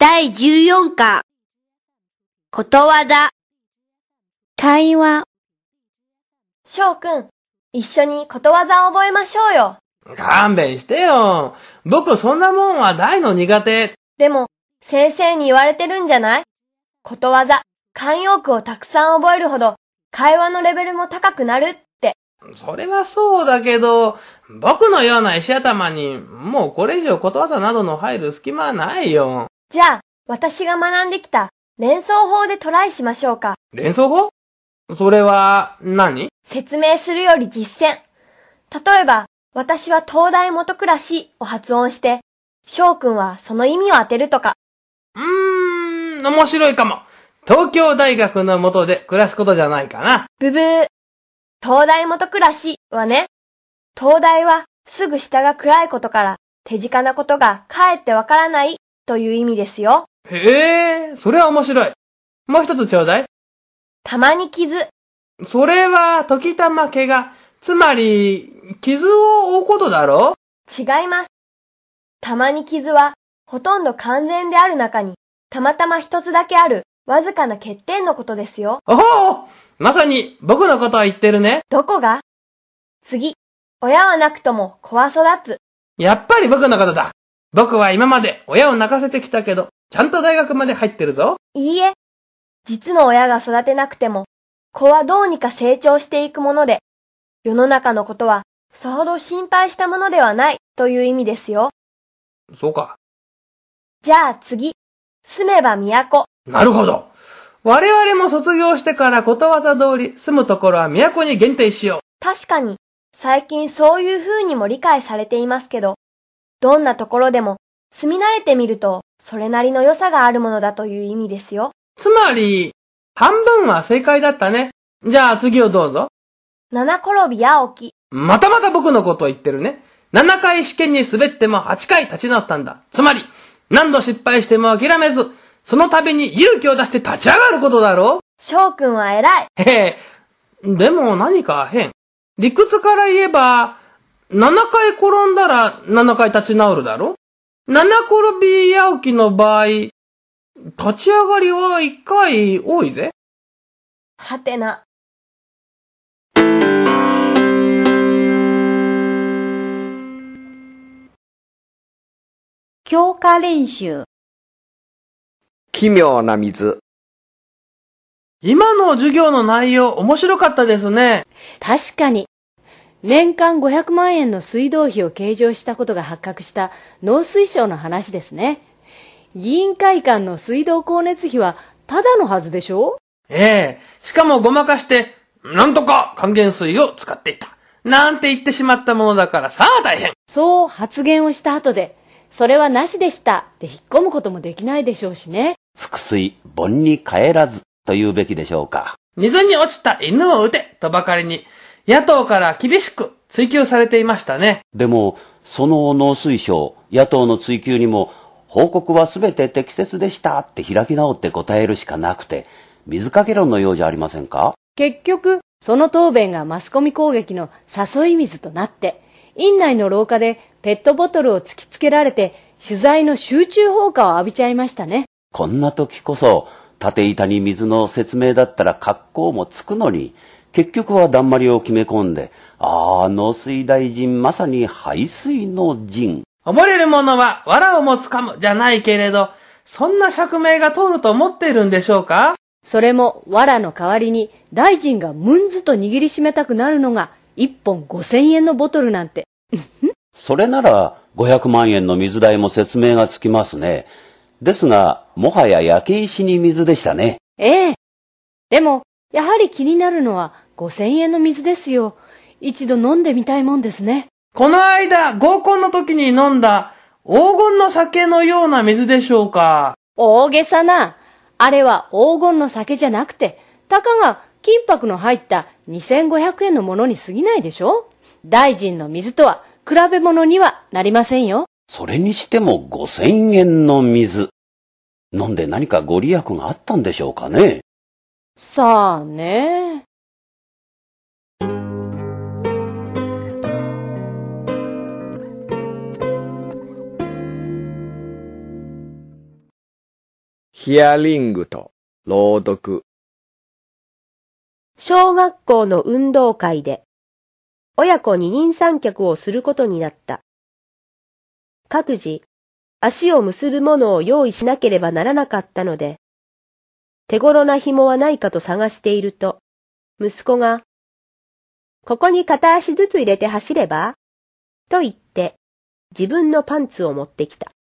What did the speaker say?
第14課。ことわざ。会話。翔くん、一緒にことわざを覚えましょうよ。勘弁してよ。僕そんなもんは大の苦手。でも、先生に言われてるんじゃない？ことわざ、慣用句をたくさん覚えるほど、会話のレベルも高くなるって。それはそうだけど、僕のような石頭に、もうこれ以上ことわざなどの入る隙間はないよ。じゃあ、私が学んできた連想法でトライしましょうか。連想法？それは何、説明するより実践。例えば、私は東大元暮らしを発音して、翔くんはその意味を当てるとか。うーん、面白いかも。東京大学の下で暮らすことじゃないかな。ブブー。東大元暮らしはね、東大はすぐ下が暗いことから手近なことがかえってわからないという意味ですよ。へえ、それは面白い。もう一つちょうだい。たまに傷。それは、時たま怪我。つまり、傷を負うことだろ？違います。たまに傷は、ほとんど完全である中に、たまたま一つだけある、わずかな欠点のことですよ。おほうまさに、僕のことを言ってるね。どこが？次。親はなくとも子は育つ。やっぱり僕のことだ。僕は今まで親を泣かせてきたけど、ちゃんと大学まで入ってるぞ。いいえ。実の親が育てなくても、子はどうにか成長していくもので、世の中のことは、さほど心配したものではないという意味ですよ。そうか。じゃあ次。住めば都。なるほど。我々も卒業してからことわざ通り、住むところは都に限定しよ確かに、最近そういう風にも理解されていますけど、どんなところでも、住み慣れてみると、それなりの良さがあるものだという意味ですよ。う。つまり、半分は正解だったね。じゃあ次をどうぞ。七転び八起き。またまた僕のことを言ってるね。7回試験に滑っても8回立ち直ったんだ。つまり、何度失敗しても諦めず、その度に勇気を出して立ち上がることだろ翔くんは偉い。へえ、でも何か変。理屈から言えば、7回転んだら7回立ち直るだろ ?7 転び八起きの場合、立ち上がりは1回多いぜ。はてな。強化練習。奇妙な水。今の授業の内容面白かったですね。確かに。年間500万円の水道費を計上したことが発覚した農水省の話ですね。議員会館の水道光熱費はただのはずでしょ？ええしかもごまかして、なんとか還元水を使っていた。なんて言ってしまったものだからさあ大変。そう発言をした後で、それはなしでしたって引っ込むこともできないでしょうしね。腹水、盆に帰らずと言うべきでしょうか。水に落ちた犬を撃てとばかりに、野党から厳しく追及されていましたね。でも、その農水省、野党の追及にも、報告はすべて適切でしたって開き直って答えるしかなくて、水かけ論のようじゃありませんか？結局、その答弁がマスコミ攻撃の誘い水となって、院内の廊下でペットボトルを突きつけられて、取材の集中放火を浴びちゃいましたね。こんな時こそ、縦板に水の説明だったら格好もつくのに、結局はだんまりを決め込んで、ああ、農水大臣まさに排水の陣。溺れる者は藁をもつかむじゃないけれど、そんな釈明が通ると思っているんでしょうか？それも、藁の代わりに、大臣がムンズと握りしめたくなるのが、1本5000円のボトルなんて。それなら、500万円の水代も説明がつきますね。ですが、もはや焼け石に水でしたね。ええ。でも、やはり気になるのは5000円の水ですよ。一度飲んでみたいもんですね。この間、合コンの時に飲んだ黄金の酒のような水でしょうか大げさな。あれは黄金の酒じゃなくて、たかが金箔の入った2500円のものに過ぎないでしょ大臣の水とは比べ物にはなりませんよ。それにしても5000円の水。飲んで何かご利益があったんでしょうかね。さあね。ヒアリングと朗読。小学校の運動会で、親子二人三脚をすることになった。各自、足を結ぶものを用意しなければならなかったので、手頃な紐はないかと探していると、息子が、ここに片足ずつ入れて走れば？と言って、自分のパンツを持ってきた。